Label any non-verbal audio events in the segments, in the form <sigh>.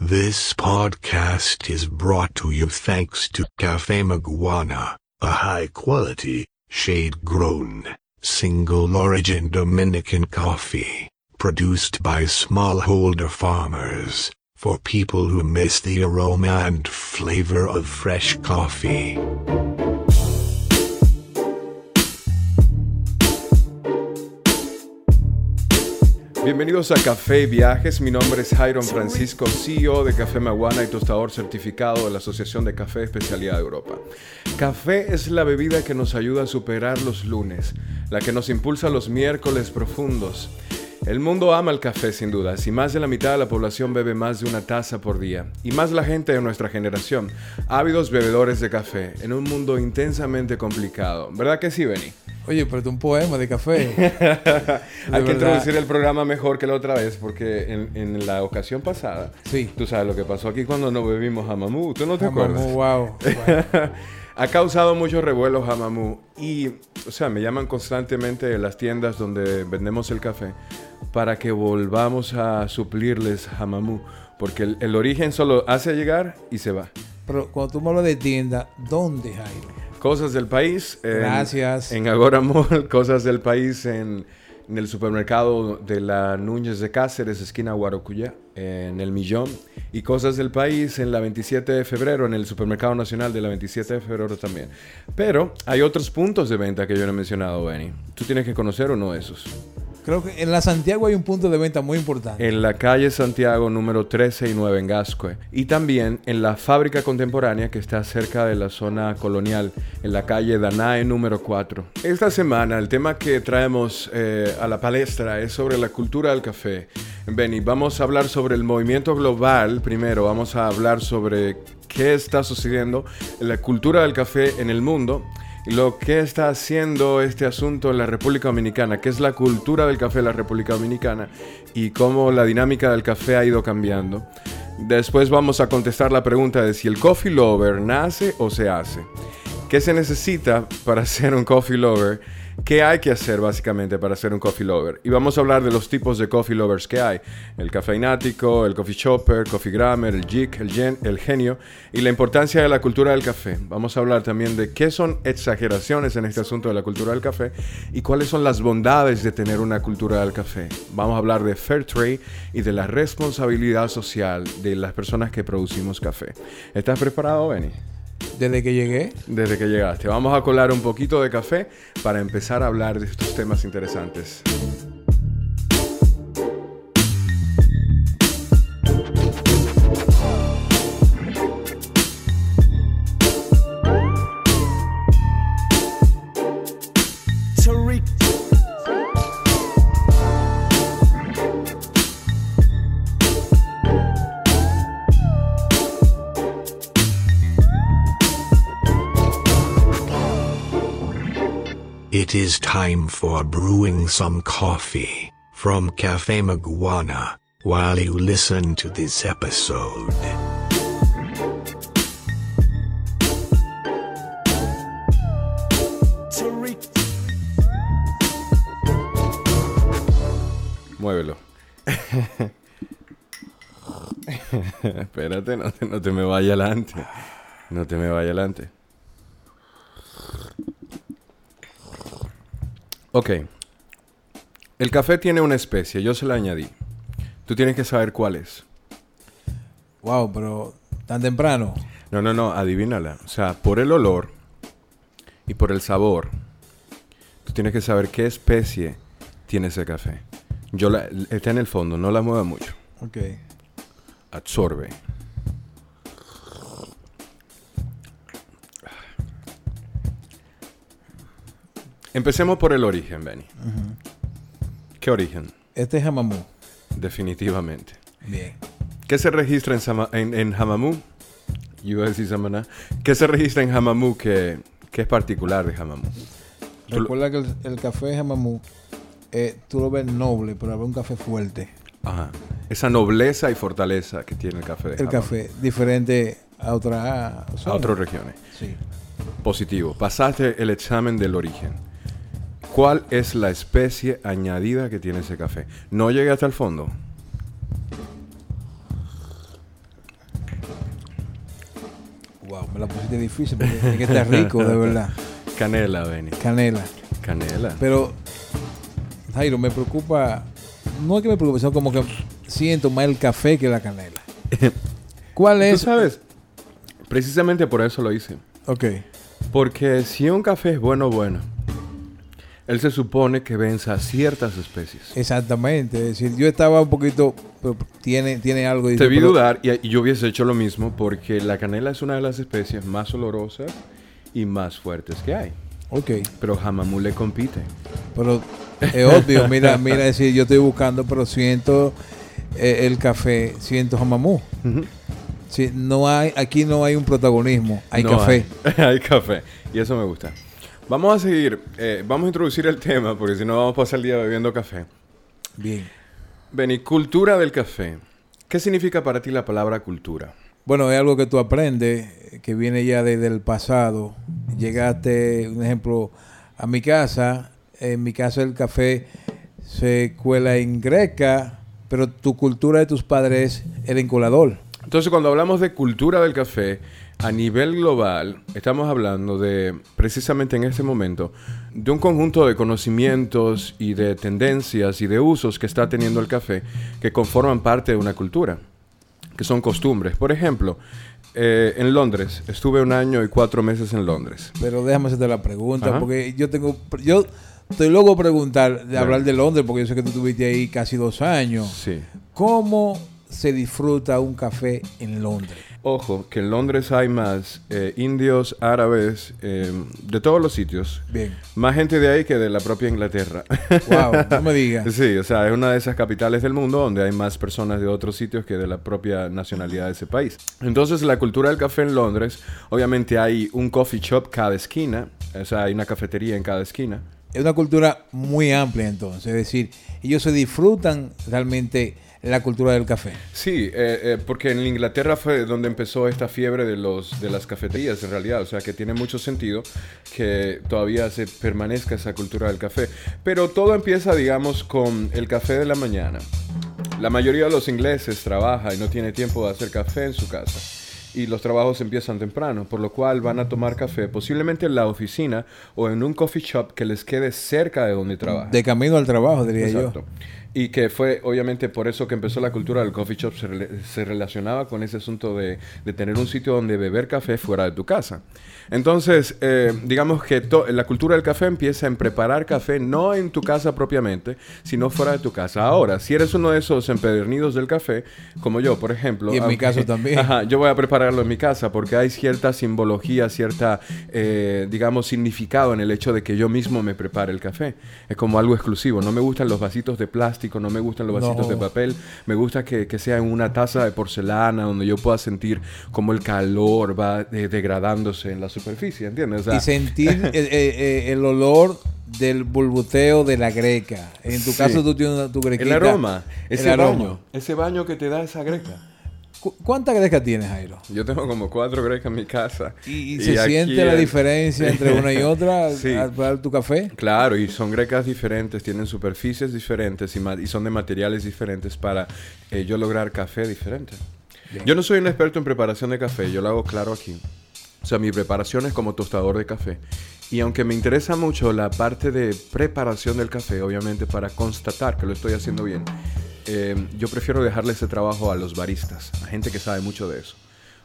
This podcast is brought to you thanks to Cafe Maguana, a high quality, shade grown, single origin Dominican coffee, produced by smallholder farmers, for people who miss the aroma and flavor of fresh coffee. Bienvenidos a Café Viajes. Mi nombre es Jairon Francisco, CEO de Café Maguana y tostador certificado de la Asociación de Café Especialidad de Europa. Café es la bebida que nos ayuda a superar los lunes, la que nos impulsa los miércoles profundos. El mundo ama el café sin duda, y más de la mitad de la población bebe más de una taza por día, y más la gente de nuestra generación, ávidos bebedores de café, en un mundo intensamente complicado. ¿Verdad que sí, Benny? Oye, pero un poema de café. <laughs> Hay que introducir el programa mejor que la otra vez, porque en, en la ocasión pasada, Sí. tú sabes lo que pasó aquí cuando no bebimos jamamú. ¿Tú no te Mamú, acuerdas? wow. wow. <laughs> ha causado muchos revuelos jamamú y, o sea, me llaman constantemente de las tiendas donde vendemos el café para que volvamos a suplirles jamamú, porque el, el origen solo hace llegar y se va. Pero cuando tú me hablas de tienda, ¿dónde, Jairo? Cosas del país. En, Gracias. En Agora Mall, <laughs> cosas del país en, en el supermercado de la Núñez de Cáceres, esquina Guarocuyá, en el Millón. Y cosas del país en la 27 de febrero, en el supermercado nacional de la 27 de febrero también. Pero hay otros puntos de venta que yo no he mencionado, Benny. ¿Tú tienes que conocer uno de esos? Creo que en la Santiago hay un punto de venta muy importante. En la calle Santiago número 13 y 9 en Gascue. Y también en la fábrica contemporánea que está cerca de la zona colonial, en la calle Danae número 4. Esta semana el tema que traemos eh, a la palestra es sobre la cultura del café. Benny, vamos a hablar sobre el movimiento global primero. Vamos a hablar sobre qué está sucediendo en la cultura del café en el mundo lo que está haciendo este asunto en la República Dominicana, que es la cultura del café en la República Dominicana y cómo la dinámica del café ha ido cambiando. Después vamos a contestar la pregunta de si el coffee lover nace o se hace. ¿Qué se necesita para <laughs> ser un coffee lover? ¿Qué hay que hacer básicamente para ser un coffee lover? Y vamos a hablar de los tipos de coffee lovers que hay. El cafeinático, el coffee shopper, coffee grammer, el geek, el, gen, el genio y la importancia de la cultura del café. Vamos a hablar también de qué son exageraciones en este asunto de la cultura del café y cuáles son las bondades de tener una cultura del café. Vamos a hablar de fair trade y de la responsabilidad social de las personas que producimos café. ¿Estás preparado, Benny? Desde que llegué, Desde que llegaste. Vamos a colar un poquito de café para empezar a hablar de estos temas interesantes. Is time for brewing some coffee from Cafe Maguana while you listen to this episode. Muévelo. Espérate, no te, no te me vaya adelante. No te me vaya adelante. Ok. El café tiene una especie, yo se la añadí. Tú tienes que saber cuál es. wow, pero tan temprano. No, no, no, adivínala. O sea, por el olor y por el sabor, tú tienes que saber qué especie tiene ese café. Yo la, está en el fondo, no la mueva mucho. Ok. Absorbe. Empecemos por el origen, Benny. ¿Qué origen? Este es Jamamú. Definitivamente. Bien. ¿Qué se registra en, Sama- en, en Jamamú? Yo iba a decir Samaná. ¿Qué se registra en Jamamú que, que es particular de lo- Recuerda que el, el café Jamamú, eh, tú lo ves noble, pero es un café fuerte. Ajá. Esa nobleza y fortaleza que tiene el café de El café, diferente a otra A otras regiones. Sí. Positivo. Pasaste el examen del origen. ¿Cuál es la especie añadida que tiene ese café? No llegué hasta el fondo. Wow, me la pusiste difícil porque es que está rico, de verdad. <laughs> Canela, Benny. Canela. Canela. Pero, Jairo, me preocupa. No es que me preocupe, sino como que siento más el café que la canela. <laughs> ¿Cuál Tú es? sabes, precisamente por eso lo hice. Ok. Porque si un café es bueno, bueno, él se supone que venza ciertas especies. Exactamente. Es decir, yo estaba un poquito. pero Tiene, tiene algo. Te vi dudar y, y yo hubiese hecho lo mismo porque la canela es una de las especies más olorosas y más fuertes que hay. Ok. Pero jamamú le compite. Pero es obvio. Mira, mira, es decir, yo estoy buscando, pero siento eh, el café, siento jamamú. Ujú. Sí, no hay, aquí no hay un protagonismo, hay No café. Hay, <laughs> hay café. Y eso me gusta. Vamos a seguir. eh, vamos a introducir el tema porque si no vamos a pasar el día bebiendo café. Bien. Beni, cultura del café. ¿Qué significa para ti la palabra cultura? Bueno, es algo que tú aprendes, que viene ya desde el pasado. Llegaste, un ejemplo, a mi casa. En mi casa el café se cuela en greca, pero tu cultura de tus padres es el encolador. Entonces, cuando hablamos de cultura del café a nivel global, estamos hablando de, precisamente en este momento, de un conjunto de conocimientos y de tendencias y de usos que está teniendo el café que conforman parte de una cultura, que son costumbres. Por ejemplo, eh, en Londres, estuve un año y cuatro meses en Londres. Pero déjame hacerte la pregunta, Ajá. porque yo tengo, yo estoy luego preguntar, de hablar de Londres, porque yo sé que tú estuviste ahí casi dos años. Sí. ¿Cómo se disfruta un café en Londres? Ojo, que en Londres hay más eh, indios, árabes, eh, de todos los sitios. Bien. Más gente de ahí que de la propia Inglaterra. Wow, no me <laughs> digas. Sí, o sea, es una de esas capitales del mundo donde hay más personas de otros sitios que de la propia nacionalidad de ese país. Entonces, la cultura del café en Londres, obviamente hay un coffee shop cada esquina, o sea, hay una cafetería en cada esquina. Es una cultura muy amplia entonces, es decir, ellos se disfrutan realmente la cultura del café. Sí, eh, eh, porque en Inglaterra fue donde empezó esta fiebre de, los, de las cafeterías, en realidad. O sea, que tiene mucho sentido que todavía se permanezca esa cultura del café. Pero todo empieza, digamos, con el café de la mañana. La mayoría de los ingleses trabaja y no tiene tiempo de hacer café en su casa. Y los trabajos empiezan temprano, por lo cual van a tomar café posiblemente en la oficina o en un coffee shop que les quede cerca de donde trabajan. De camino al trabajo, diría Exacto. yo. Y que fue obviamente por eso que empezó la cultura del coffee shop, se, rela- se relacionaba con ese asunto de, de tener un sitio donde beber café fuera de tu casa. Entonces, eh, digamos que to- la cultura del café empieza en preparar café no en tu casa propiamente, sino fuera de tu casa. Ahora, si eres uno de esos empedernidos del café, como yo, por ejemplo. Y en mi caso también. Ajá, yo voy a prepararlo en mi casa porque hay cierta simbología, cierta, eh, digamos, significado en el hecho de que yo mismo me prepare el café. Es como algo exclusivo. No me gustan los vasitos de plástico, no me gustan los vasitos No. de papel. Me gusta que, que sea en una taza de porcelana donde yo pueda sentir cómo el calor va eh, degradándose en la superficie, ¿entiendes? O sea, y sentir <laughs> eh, eh, el olor del bulbuteo de la greca. En tu Sí. caso tú tienes tu grequita. el aroma, El ese aroma. baño, ese baño que te da esa greca. ¿Cu- ¿Cuántas grecas tienes, Jairo? Yo tengo como cuatro grecas en mi casa. ¿Y, y se siente la en- diferencia entre una y otra <laughs> Sí. al probar tu café? Claro, y son grecas diferentes, tienen superficies diferentes y, y son de materiales diferentes para eh, yo lograr café diferente. Yo no soy un experto en preparación de café, yo lo hago claro aquí. O sea, mi preparación es como tostador de café. Y aunque me interesa mucho la parte de preparación del café, obviamente para constatar que lo estoy haciendo bien, eh, yo prefiero dejarle ese trabajo a los baristas, a gente que sabe mucho de eso.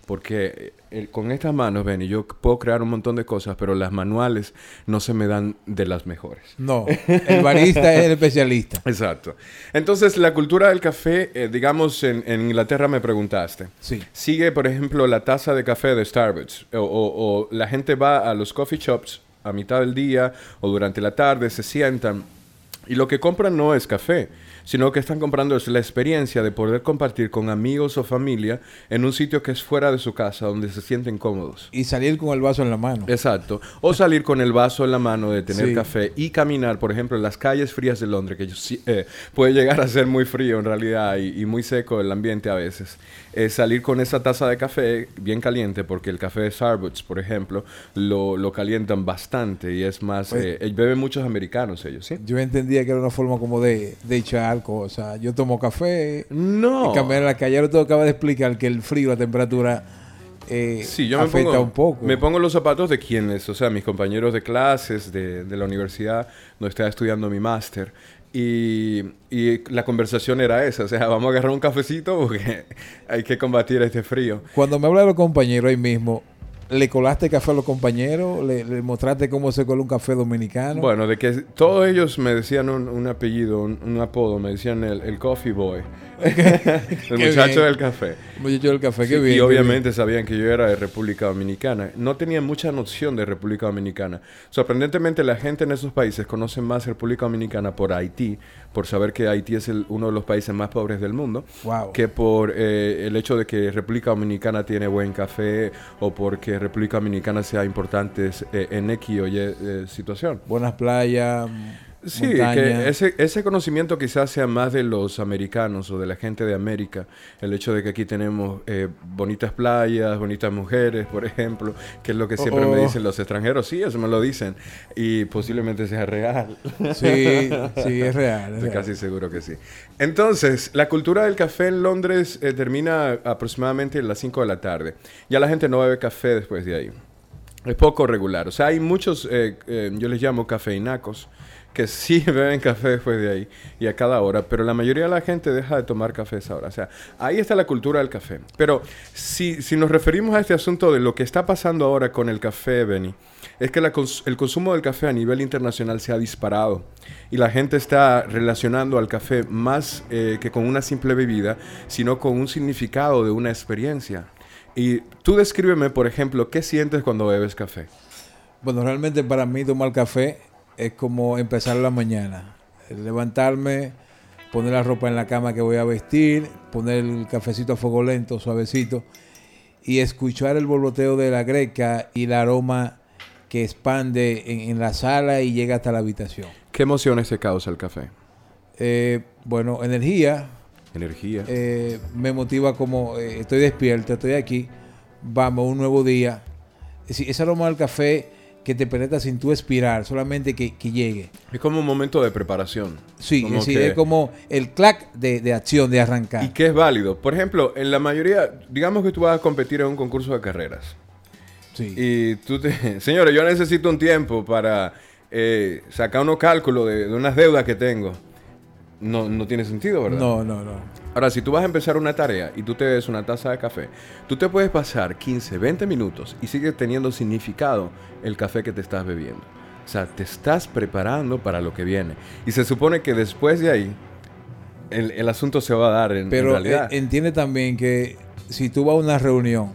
Porque eh, con estas manos, ven, y yo puedo crear un montón de cosas, pero las manuales no se me dan de las mejores. No, el barista es el especialista. <laughs> Exacto. Entonces, la cultura del café, eh, digamos, en, en Inglaterra me preguntaste. Sí. Sigue, por ejemplo, la taza de café de Starbucks. O, o- o la gente va a los coffee shops a mitad del día o durante la tarde, se sientan. Y lo que compran no es café, sino que están comprando es la experiencia de poder compartir con amigos o familia en un sitio que es fuera de su casa, donde se sienten cómodos. Y salir con el vaso en la mano. Exacto. O salir con el vaso en la mano de tener Sí. café y caminar, por ejemplo, en las calles frías de Londres, que yo eh, puede llegar a ser muy frío en realidad y, y muy seco el ambiente a veces. Eh, salir con esa taza de café bien caliente, porque el café de Starbucks, por ejemplo, lo, lo calientan bastante y es más... Pues- eh, eh, beben muchos americanos ellos, ¿sí? Yo entendía que era una forma como de, de echar cosas. Yo tomo café No. y cambiar la calle. Tú acabas de explicar que el frío, la temperatura, eh, Sí, yo me afecta pongo, un poco. me pongo los zapatos de quienes, o sea, mis compañeros de clases de, de la universidad, donde estaba estudiando mi máster. Y, y la conversación era esa, o sea, vamos a agarrar un cafecito porque <laughs> hay que combatir este frío. Cuando me habla de los compañeros ahí mismo, ¿le colaste café a los compañeros? ¿Le, le mostraste cómo se cola un café dominicano? Bueno, de que todos ellos me decían un, un apellido, un, un apodo, me decían el, el coffee boy, <laughs> el muchacho bien. del café. Muchacho del café, qué Sí, bien. y qué obviamente sabían que yo era de República Dominicana. No tenía mucha noción de República Dominicana. Sorprendentemente, la gente en esos países conoce más República Dominicana por Haití, por saber que Haití es el- uno de los países más pobres del mundo, Wow. que por eh, el hecho de que República Dominicana tiene buen café o porque República Dominicana sea importante eh, en X o Y eh, situación. Buenas playas, Sí, montaña. que ese, ese conocimiento quizás sea más de los americanos o de la gente de América. El hecho de que aquí tenemos eh, bonitas playas, bonitas mujeres, por ejemplo, que es lo que siempre Oh, oh. me dicen los extranjeros. Sí, eso me lo dicen. Y posiblemente sea real. Sí, sí, es real. es Estoy real. casi seguro que sí. Entonces, la cultura del café en Londres eh, termina aproximadamente a las 5 de la tarde. Ya la gente no bebe café después de ahí. Es poco regular. O sea, hay muchos, eh, eh, yo les llamo cafeinacos, que sí <laughs> beben café después de ahí y a cada hora, pero la mayoría de la gente deja de tomar café a esa hora. O sea, ahí está la cultura del café. Pero si, si nos referimos a este asunto de lo que está pasando ahora con el café, Benny, es que el consumo del café a nivel internacional se ha disparado y la gente está relacionando al café más eh, que con una simple bebida, sino con un significado de una experiencia. Y tú descríbeme, por ejemplo, ¿qué sientes cuando bebes café? Bueno, realmente para mí tomar café es como empezar la mañana. Levantarme, poner la ropa en la cama que voy a vestir, poner el cafecito a fuego lento, suavecito, y escuchar el borboteo de la greca y el aroma que expande en, en la sala y llega hasta la habitación. ¿Qué emociones te causa el café? Eh, bueno, energía, Energía. eh, me motiva como eh, estoy despierto, estoy aquí, vamos, un nuevo día. Es decir, ese aroma del café que te penetra sin tú expirar, solamente que, que llegue. es como un momento de preparación. Sí, Como es decir, que- es como el clac de, de acción, de arrancar. Y que es válido. Por ejemplo, en la mayoría, digamos que tú vas a competir en un concurso de carreras. Sí. Y tú te... <laughs> Señores, yo necesito un tiempo para eh, sacar unos cálculos de, de unas deudas que tengo. No, no tiene sentido, ¿verdad? no, no, no. Ahora, si tú vas a empezar una tarea y tú te ves una taza de café, tú te puedes pasar 15, 20 minutos y sigue teniendo significado el café que te estás bebiendo. O sea, te estás preparando para lo que viene. Y se supone que después de ahí, el, el asunto se va a dar en, en Pero realidad. eh, entiende también que si tú vas a una reunión,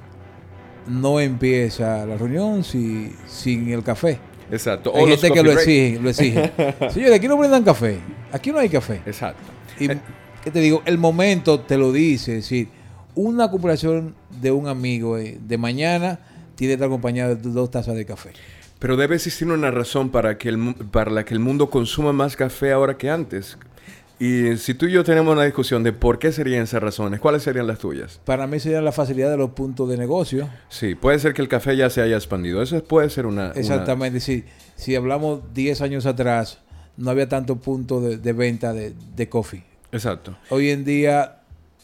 no empieza la reunión si, sin el café. Exacto. Hay O gente que lo exige, lo exige. <laughs> Señores, aquí no brindan café. Aquí no hay café. Exacto. Y, ¿qué te digo? El momento te lo dice. Es decir, una cooperación de un amigo eh, de mañana tiene que estar acompañada de dos tazas de café. Pero debe existir una razón para, que el, para la que el mundo consuma más café ahora que antes. Y si tú y yo tenemos una discusión de por qué serían esas razones, ¿cuáles serían las tuyas? Para mí sería la facilidad de los puntos de negocio. Sí, puede ser que el café ya se haya expandido. Eso puede ser una... una- Exactamente. Si, si hablamos 10 años atrás, no había tanto punto de, de venta de, de coffee. Exacto. Hoy en día,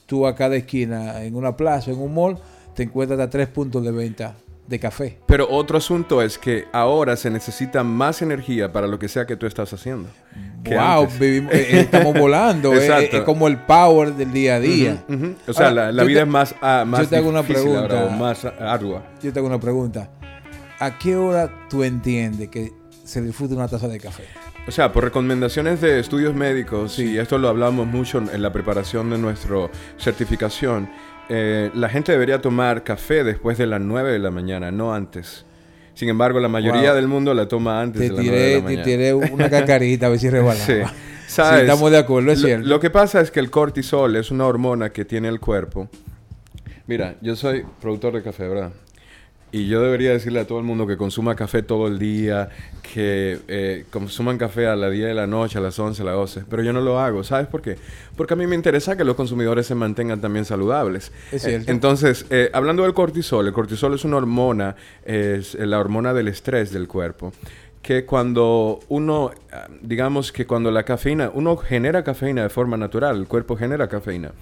tú a cada esquina, en una plaza, en un mall, te encuentras hasta tres puntos de venta de café. Pero otro asunto es que ahora se necesita más energía para lo que sea que tú estás haciendo. wow, vivimos- eh, eh, estamos <laughs> volando. eh, Exacto. Es como el power del día a día. O sea, Ahora, la, vida te- es más, ah, más yo te hago una ahora, pregunta. o más ardua. Yo te hago una pregunta. ¿A qué hora tú entiendes que se disfruta una taza de café? O sea, por recomendaciones de estudios médicos, y esto lo hablamos mucho en la preparación de nuestra certificación, eh, la gente debería tomar café después de las 9 de la mañana, no antes. Sin embargo, la mayoría Wow. del mundo la toma antes Te de las 9 de tiré, la te mañana. tiré una cacarita a ver si rebalaba. <laughs> Sí. Estamos de acuerdo, es Lo- cierto. Lo, que pasa es que el cortisol es una hormona que tiene el cuerpo. Mira, yo soy productor de café, ¿verdad? Y yo debería decirle a todo el mundo que consuma café todo el día, que eh, consuman café a las 10 de la noche, a las 11, a las 12. Pero yo no lo hago. ¿Sabes por qué? Porque a mí me interesa que los consumidores se mantengan también saludables. Es Eh, entonces, eh, hablando del cortisol, el cortisol es una hormona, es la hormona del estrés del cuerpo que cuando uno, ah, digamos que cuando la cafeína, uno genera cafeína de forma natural, el cuerpo genera cafeína.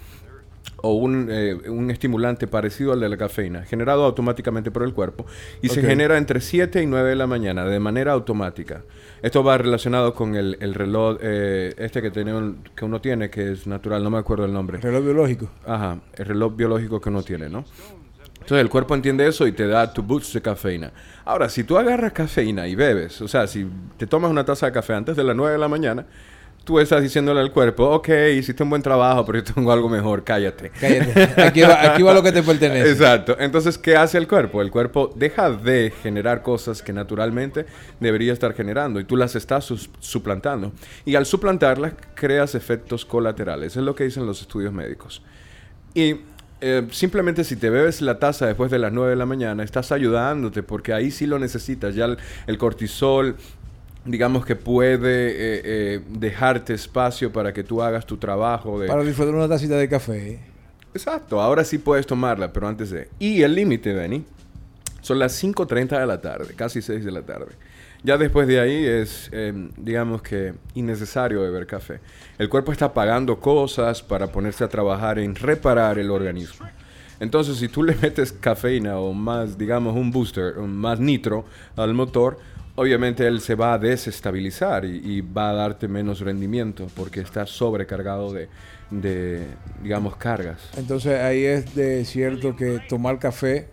O un, eh, un estimulante parecido al de la cafeína, generado automáticamente por el cuerpo, y se genera entre 7 y 9 de la mañana de manera automática. Esto va relacionado con el, el reloj eh, este que, tiene que uno tiene, que es natural, no me acuerdo el nombre. Reloj biológico. Ajá, el reloj biológico que uno tiene, ¿no? Entonces el cuerpo entiende eso y te da tu boost de cafeína. Ahora, si tú agarras cafeína y bebes, o sea, si te tomas una taza de café antes de las 9 de la mañana, tú estás diciéndole al cuerpo, ok, hiciste un buen trabajo, pero yo tengo algo mejor, cállate. Cállate. Aquí va, aquí va lo que te pertenece. Exacto. Entonces, ¿qué hace el cuerpo? El cuerpo deja de generar cosas que naturalmente debería estar generando y tú las estás suplantando. Y al suplantarlas, creas efectos colaterales. Es lo que dicen los estudios médicos. Y eh, simplemente si te bebes la taza después de las 9 de la mañana, estás ayudándote porque ahí sí lo necesitas. Ya el, el cortisol, digamos que puede eh, eh, dejarte espacio para que tú hagas tu trabajo de... Para disfrutar una tacita de café. Exacto, ahora sí puedes tomarla, pero antes de... Y el límite, Benny, son las 5.30 de la tarde, casi 6 de la tarde. Ya después de ahí es, eh, digamos que, innecesario beber café. El cuerpo está pagando cosas para ponerse a trabajar en reparar el organismo. Entonces, si tú le metes cafeína o más, digamos, un booster, un más nitro al motor, obviamente él se va a desestabilizar y, y va a darte menos rendimiento porque está sobrecargado de, de, digamos, cargas. Entonces ahí es de cierto que tomar café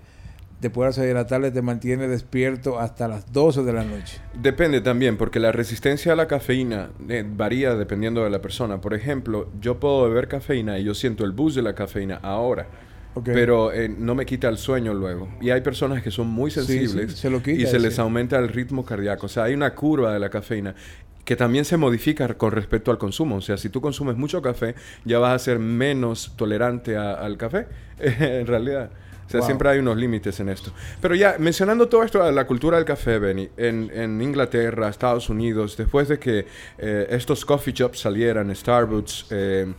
después de las 6 de la tarde te mantiene despierto hasta las 12 de la noche. Depende también, porque la resistencia a la cafeína eh, varía dependiendo de la persona. Por ejemplo, yo puedo beber cafeína y yo siento el boost de la cafeína ahora, Ok. pero eh, no me quita el sueño luego. Y hay personas que son muy Sí, sensibles sí, se lo quita, y se sí. les aumenta el ritmo cardíaco. O sea, hay una curva de la cafeína que también se modifica con respecto al consumo. O sea, si tú consumes mucho café, ya vas a ser menos tolerante a- al café, <laughs> en realidad. O sea, Wow. siempre hay unos límites en esto. Pero ya, mencionando todo esto, la cultura del café, Benny, en, en Inglaterra, Estados Unidos, después de que eh, estos coffee shops salieran, Starbucks, eh,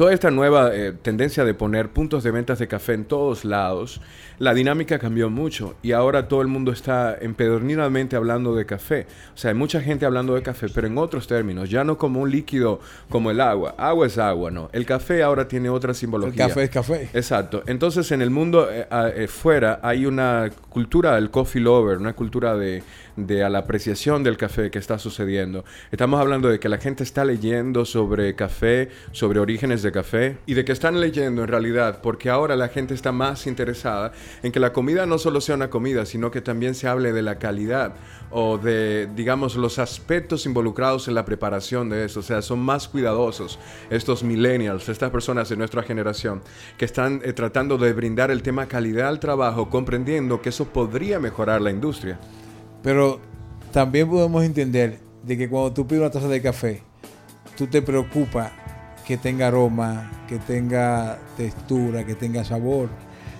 toda esta nueva eh, tendencia de poner puntos de ventas de café en todos lados, la dinámica cambió mucho y ahora todo el mundo está empedernidamente hablando de café. O sea, hay mucha gente hablando de café, pero en otros términos, ya no como un líquido como el agua. Agua es agua, ¿no? El café ahora tiene otra El simbología. café es café. Exacto. Entonces, en el mundo eh, eh, fuera hay una cultura del coffee lover, una cultura de, de a la apreciación del café que está sucediendo. Estamos hablando de que la gente está leyendo sobre café, sobre orígenes de café y de que están leyendo en realidad porque ahora la gente está más interesada en que la comida no solo sea una comida, sino que también se hable de la calidad o de, digamos, los aspectos involucrados en la preparación de eso. O sea, son más cuidadosos estos millennials, estas personas de nuestra generación, que están eh, tratando de brindar el tema calidad al trabajo, comprendiendo que eso podría mejorar la industria. Pero también podemos entender de que cuando tú pides una taza de café, tú te preocupas que tenga aroma, que tenga textura, que tenga sabor.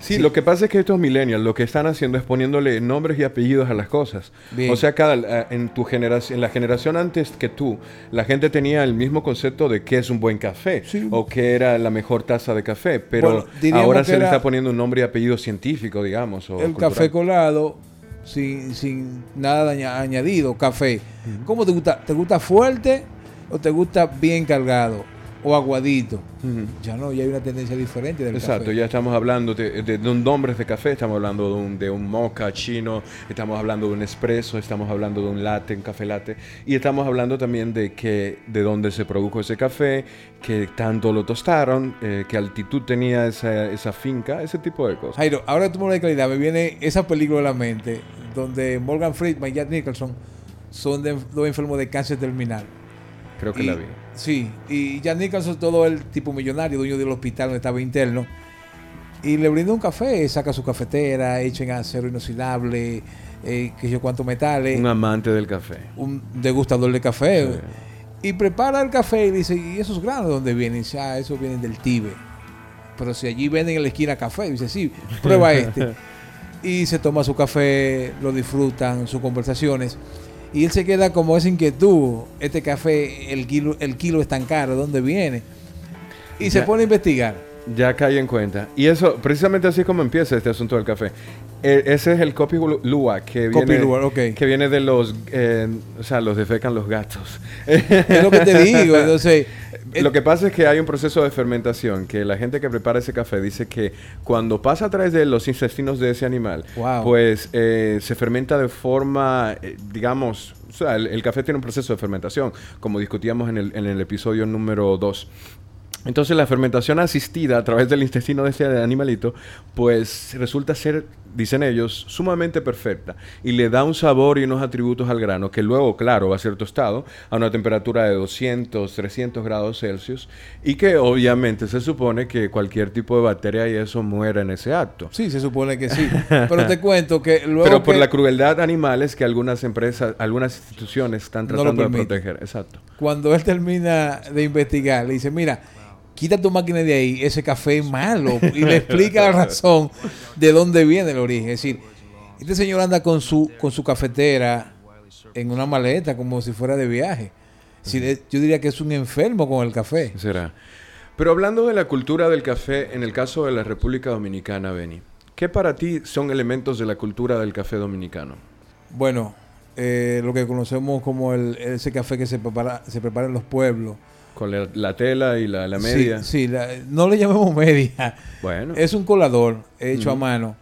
Sí, lo que pasa es que estos millennials lo que están haciendo es poniéndole nombres y apellidos a las cosas. Bien. O sea, cada, eh, en tu generación, en la generación antes que tú, la gente tenía el mismo concepto de qué es un buen café Sí. o qué era la mejor taza de café, pero Bueno, ahora se le está poniendo un nombre y apellido científico, digamos. O el cultural. café colado, sin, sin nada aña- añadido, café. ¿Cómo te gusta? ¿Te gusta fuerte o te gusta bien cargado o aguadito? Ya no, ya hay una tendencia diferente del Exacto, café. ya estamos hablando de, de, de un nombres de café, estamos hablando de un, de un mocha chino, estamos hablando de un espresso, estamos hablando de un latte, un café latte, y estamos hablando también de que de dónde se produjo ese café, que tanto lo tostaron, eh, qué altitud tenía esa, esa finca, ese tipo de cosas. Jairo, ahora tú me de calidad, me viene esa película a la mente donde Morgan Freeman y Jack Nicholson son de- dos enfermos de cáncer terminal. Creo que Y- la vi. Sí, y Jack Nicholson, todo el tipo millonario, dueño del hospital donde estaba interno, y le brinda un café, saca su cafetera, hecha en acero inoxidable, eh, que yo cuántos metales, Un amante del café. un degustador de café, Sí. y prepara el café y dice, ¿y esos granos de dónde vienen? Y dice, ah, esos vienen del Tíbet. Pero si allí venden en la esquina café, dice, sí, prueba este. <laughs> y se toma su café, lo disfrutan, sus conversaciones. Y él se queda como esa inquietud, este café, el kilo, el kilo es tan caro, ¿de dónde viene? Y se pone a investigar. Ya caí en cuenta. Y eso, precisamente así es como empieza este asunto del café. E- ese es el Kopi Luwak que viene, Luwak, ok. que viene de los, eh, o sea, los defecan los gatos. Es lo que te <laughs> digo. Entonces, Lo que pasa es que hay un proceso de fermentación que la gente que prepara ese café dice que cuando pasa a través de los intestinos de ese animal, Wow. pues eh, se fermenta de forma, eh, digamos, o sea, el, el café tiene un proceso de fermentación, como discutíamos en el, en el episodio número 2. Entonces la fermentación asistida a través del intestino de este animalito, pues resulta ser, dicen ellos, sumamente perfecta y le da un sabor y unos atributos al grano que luego, claro, va a ser tostado a una temperatura de 200, 300 grados Celsius y que obviamente se supone que cualquier tipo de bacteria y eso muera en ese acto. sí, se supone que sí. <laughs> Pero te cuento que luego. Pero por que la crueldad animales que algunas empresas, algunas instituciones están No tratando de proteger. Exacto. Cuando él termina de investigar, le dice: Mira, quita tu máquina de ahí, ese café es malo. Y le explica la razón de dónde viene el origen. Es decir, este señor anda con su, con su cafetera en una maleta como si fuera de viaje. Yo diría que es un enfermo con el café. Será. Pero hablando de la cultura del café, en el caso de la República Dominicana, Beni, ¿qué para ti son elementos de la cultura del café dominicano? Bueno, eh, lo que conocemos como el, ese café que se prepara, se prepara en los pueblos. Con la, la tela y la, la media. Sí, sí, la- no le llamemos <laughs> media. Bueno, Es un colador hecho a mano,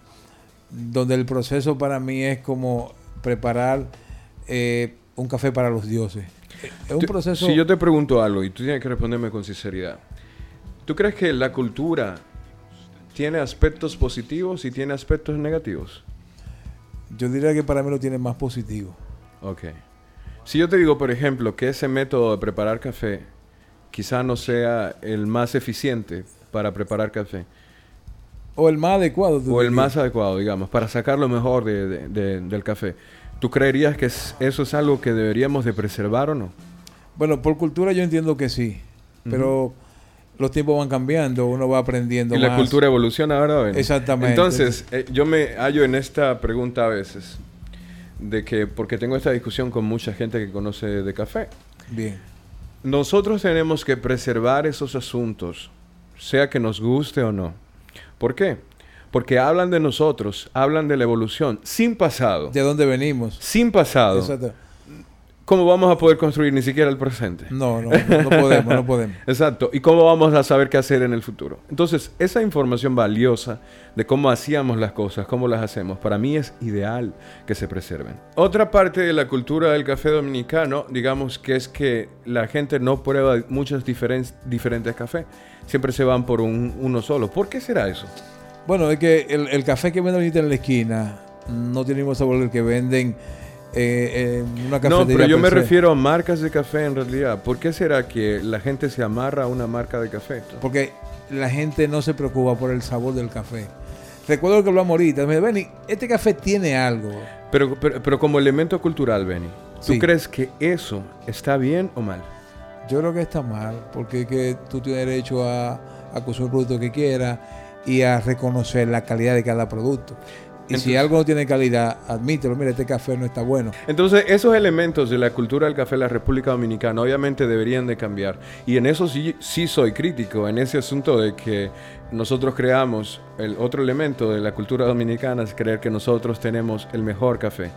donde el proceso para mí es como preparar eh, un café para los dioses. Es un Tú- proceso... Si yo te pregunto algo y tú tienes que responderme con sinceridad, ¿tú crees que la cultura tiene aspectos positivos y tiene aspectos negativos? yo diría que para mí lo tiene más positivo. Ok. Si yo te digo, por ejemplo, que ese método de preparar café quizá no sea el más eficiente para preparar café, O el más adecuado. o el más adecuado, digamos, para sacar lo mejor de- de- de- del café, ¿tú creerías que es- eso es algo que deberíamos de preservar o no? Bueno, por cultura yo entiendo que sí, pero los tiempos van cambiando, uno va aprendiendo Y la cultura evoluciona ahora, ¿ven? Exactamente. Entonces, eh, yo me hallo en esta pregunta a veces, de que, porque tengo esta discusión con mucha gente que conoce de café. Bien. Nosotros tenemos que preservar esos asuntos, sea que nos guste o no. ¿Por qué? Porque hablan de nosotros, hablan de la evolución, sin pasado. ¿De dónde venimos? Sin pasado. Exacto. ¿Cómo vamos a poder construir ni siquiera el presente? No, no, no podemos, no podemos. <laughs> Exacto. ¿Y cómo vamos a saber qué hacer en el futuro? Entonces, esa información valiosa de cómo hacíamos las cosas, cómo las hacemos, para mí es ideal que se preserven. Otra parte de la cultura del café dominicano, digamos que es que la gente no prueba muchos diferen- diferentes cafés. Siempre se van por un- uno solo. ¿Por qué será eso? Bueno, es que el, el café que venden ahorita en la esquina no tiene el mismo sabor que venden eh, en una cafetería. No, pero yo me se. refiero a marcas de café en realidad. ¿Por qué será que la gente se amarra a una marca de café? Porque la gente no se preocupa por el sabor del café. Recuerdo que hablamos ahorita. Me dijo, Benny, este café tiene algo. Pero, pero, pero como elemento cultural, Benny, ¿tú Sí. crees que eso está bien o mal? Yo creo que está mal, porque que tú tienes derecho a, a consumir el producto que quieras y a reconocer la calidad de cada producto. Y si Entonces- algo no tiene calidad, admítelo. Mira, este café no está bueno. Entonces, esos elementos de la cultura del café de la República Dominicana obviamente deberían de cambiar. Y en eso sí, sí soy crítico, en ese asunto de que nosotros creamos el otro elemento de la cultura dominicana, es creer que nosotros tenemos el mejor café.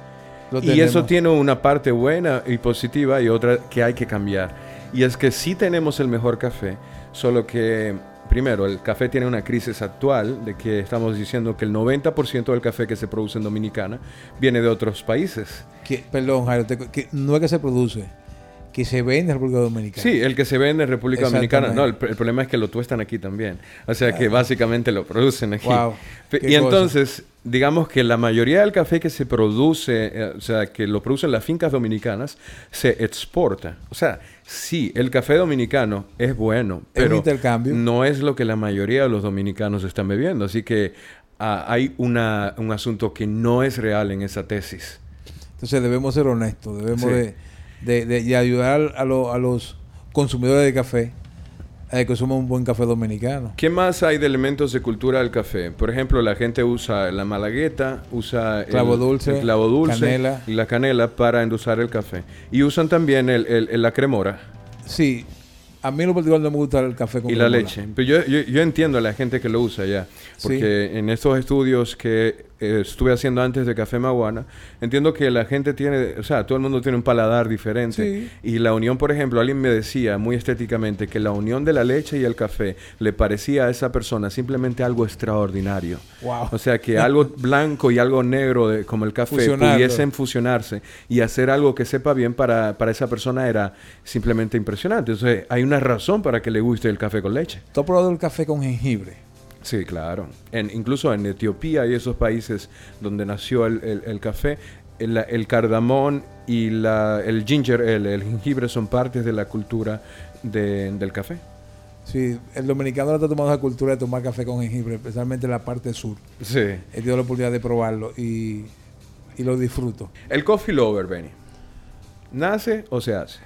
Lo Y eso tenemos. tiene una parte buena y positiva y otra que hay que cambiar. Y es que sí tenemos el mejor café, solo que, primero, el café tiene una crisis actual de que estamos diciendo que el 90% del café que se produce en Dominicana viene de otros países. Que- perdón, Jairo, te- que no es que se produce, que se vende en República Dominicana. Sí, el que se vende en República Dominicana. No, el, el problema es que lo tuestan aquí también. O sea que básicamente lo producen aquí. Wow, y cosa. entonces, digamos que la mayoría del café que se produce, eh, o sea, que lo producen las fincas dominicanas, se exporta. O sea, sí, el café dominicano es bueno, pero intercambio. no es lo que la mayoría de los dominicanos están bebiendo. Así que ah, hay una, un asunto que no es real en esa tesis. Entonces debemos ser honestos, debemos Sí. de, de- de- de ayudar a, lo- a los consumidores de café a que consuman un buen café dominicano. ¿Qué más hay de elementos de cultura del café? Por ejemplo, la gente usa la malagueta, usa Clavo el, dulce, el clavo dulce canela. y la canela para endulzar el café. Y usan también el, el- la cremora. Sí, A mí en lo particular no me gusta el café con Y la leche. Pero yo, yo, yo entiendo a la gente que lo usa ya. Porque en estos estudios que eh, estuve haciendo antes de Café Maguana, entiendo que la gente tiene, o sea, todo el mundo tiene un paladar diferente. Sí. Y la unión, por ejemplo, alguien me decía muy estéticamente que la unión de la leche y el café le parecía a esa persona simplemente algo extraordinario. Wow. O sea, que algo <laughs> blanco y algo negro de- como el café pudiesen fusionarse y hacer algo que sepa bien para, para esa persona era simplemente impresionante. Entonces, hay una razón para que le guste el café con leche. ¿Tú has probado el café con jengibre? Sí, claro. En, incluso en Etiopía y esos países donde nació el, el- el café, el, el cardamón y la, el ginger, el, jengibre son partes de la cultura de- del café. Sí, el dominicano está tomando la cultura de tomar café con jengibre, especialmente en la parte sur. Sí. He tenido la oportunidad de probarlo y, y lo disfruto. El coffee lover, Benny. ¿Nace o se hace?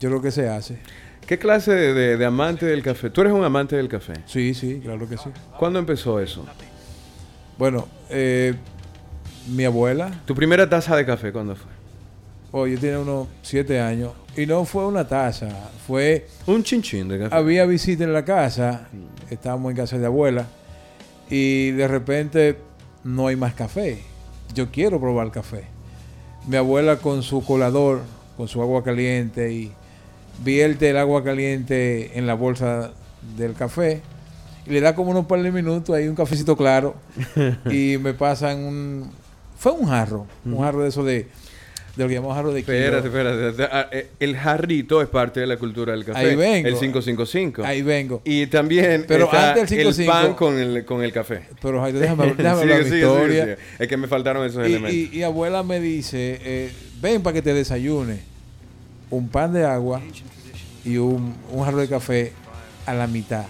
Yo creo que se hace. ¿Qué clase de, de- de amante del café? Tú eres un amante del café. Sí, sí, claro que sí. ¿Cuándo empezó eso? Bueno, eh, mi abuela, ¿Tu primera taza de café cuándo fue? oh, yo tenía unos siete años y no fue una taza, fue Un chinchín de café. había visita en la casa, estábamos en casa de abuela y de repente no hay más café. Yo quiero probar café. Mi abuela con su colador, con su agua caliente y vierte el agua caliente en la bolsa del café y le da como unos par de minutos ahí un cafecito claro <laughs> y me pasan un fue un jarro, un jarro de eso de de lo que llamamos jarro de kilo. Espérate, espérate. Ah, eh, El jarrito es parte de la cultura del café. Ahí vengo. El 555. Ahí vengo. Y también Pero está antes del el 55 pan con el, con el café. Pero déjame, déjame hablar <laughs> mi sigue, historia. sigue. Es que me faltaron esos Y, elementos. y- y abuela me dice, eh, ven para que te desayune un pan de agua y un, un jarro de café a la mitad.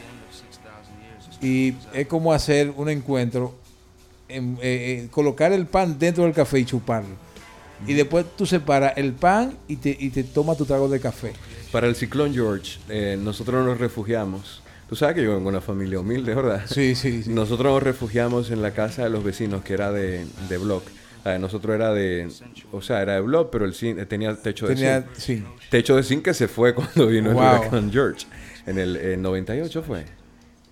Y es como hacer un encuentro, en- eh, eh, colocar el pan dentro del café y chuparlo. Y después tú separas el pan y te, y te tomas tu trago de café. Para el ciclón George, eh, nosotros nos refugiamos. Tú sabes que yo vengo de una familia humilde, ¿verdad? Sí, sí, sí. Nosotros nos refugiamos en la casa de los vecinos, que era de, de block. La de nosotros era de, o sea, era de block, pero el zinc- tenía techo de Tenía, zinc. sí. Techo de zinc que se fue cuando vino Wow. el huracán George. En el en 98 fue.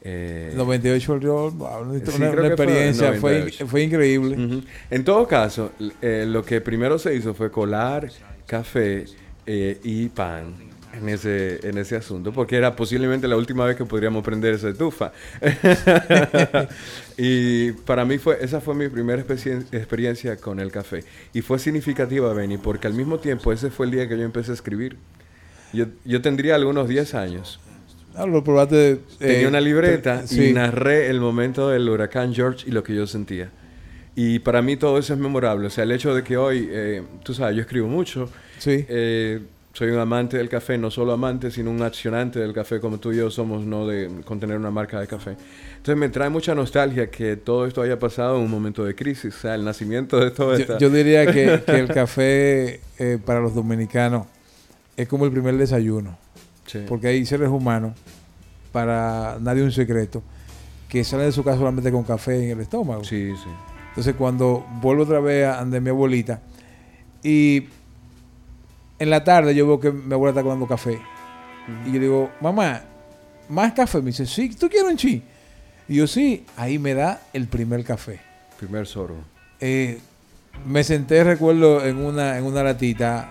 Eh, 98 yo, wow, una, Sí, una- una experiencia, fue, 98. fue increíble. Ujú. En todo caso, eh, lo que primero se hizo fue colar café eh, y pan en ese, en ese asunto, porque era posiblemente la última vez que podríamos prender esa estufa. <laughs> y para mí fue, esa fue mi primera experiencia con el café. Y fue significativa, Benny, porque al mismo tiempo ese fue el día que yo empecé a escribir. Yo, yo tendría algunos 10 años. Ah, lo probaste. eh, Tenía una libreta te- sí. y narré el momento del huracán George y lo que yo sentía. Y para mí todo eso es memorable. O sea, el hecho de que hoy, eh, tú sabes, yo escribo mucho. Sí. eh, soy un amante del café, no solo amante, sino un accionante del café, como tú y yo somos, no de con tener una marca de café. Entonces me trae mucha nostalgia que todo esto haya pasado en un momento de crisis. O sea, el nacimiento de todo esto. Yo, yo diría que, que el café eh, para los dominicanos es como el primer desayuno. Sí. Porque hay seres humanos, para nadie un secreto, que salen de su casa solamente con café en el estómago. Sí, sí. Entonces cuando vuelvo otra vez a donde mi abuelita y en la tarde yo veo que mi abuela está tomando café y yo digo, mamá, ¿más café? Me dice, sí, ¿tú quieres un chi? Y yo, sí, ahí me da el primer café. Primer sorbo. Eh, me senté, recuerdo, en una, en una latita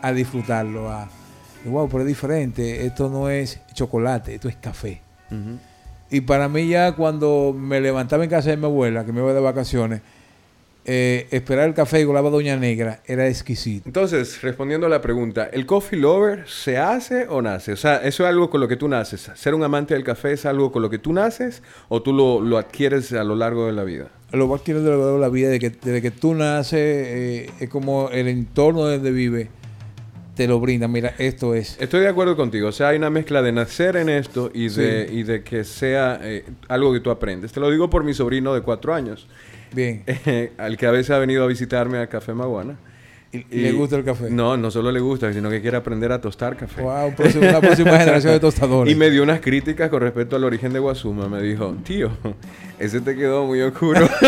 a disfrutarlo. A, y, wow, pero es diferente. Esto no es chocolate, esto es café. Y para mí ya cuando me levantaba en casa de mi abuela, que me iba de vacaciones, eh, esperar el café y colaba Doña Negra era exquisito. Entonces, respondiendo a la pregunta, ¿el coffee lover se hace o nace? O sea, ¿eso es algo con lo que tú naces? ¿Ser un amante del café es algo con lo que tú naces o tú lo, lo adquieres a lo largo de la vida? Lo más quiero de la- de la vida, de que, desde que tú naces, eh, es como el entorno donde vive te lo brinda. Mira, esto es. Estoy de acuerdo contigo. O sea, hay una mezcla de nacer en esto y de, Sí. y de que sea eh, algo que tú aprendes. Te lo digo por mi sobrino de cuatro años, Bien. <laughs> al que a veces ha venido a visitarme a Café Maguana. Y, le gusta el café. No, no solo le gusta, sino que quiere aprender a tostar café. Wow, una próxima <laughs> generación de tostadores. Y me dio unas críticas con respecto al origen de Guasuma. Me dijo, tío, ese te quedó muy oscuro. <laughs>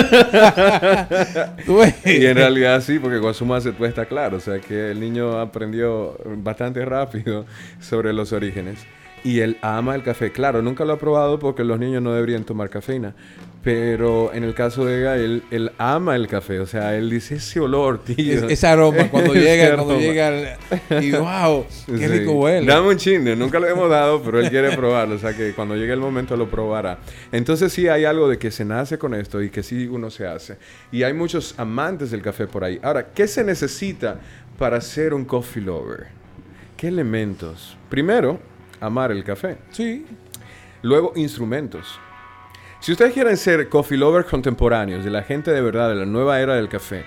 Y en realidad sí, porque Guasuma se tuesta claro. O sea que el niño aprendió bastante rápido sobre los orígenes. Y él ama el café. Claro, nunca lo ha probado porque los niños no deberían tomar cafeína. Pero en el caso de Gael, él ama el café. O sea, él dice ese olor, tío. Es- ese aroma <laughs> cuando llega, cuando aroma. llega el- y wow, qué Sí. rico huele. Dame un chinde, nunca lo hemos dado, pero él quiere probarlo, o sea que cuando llegue el momento lo probará. Entonces sí hay algo de que se nace con esto y que sí uno se hace. Y hay muchos amantes del café por ahí. Ahora, ¿qué se necesita para ser un coffee lover? ¿Qué elementos? Primero, amar el café. Sí. Luego, instrumentos. Si ustedes quieren ser coffee lovers contemporáneos, de la gente de verdad, de la nueva era del café,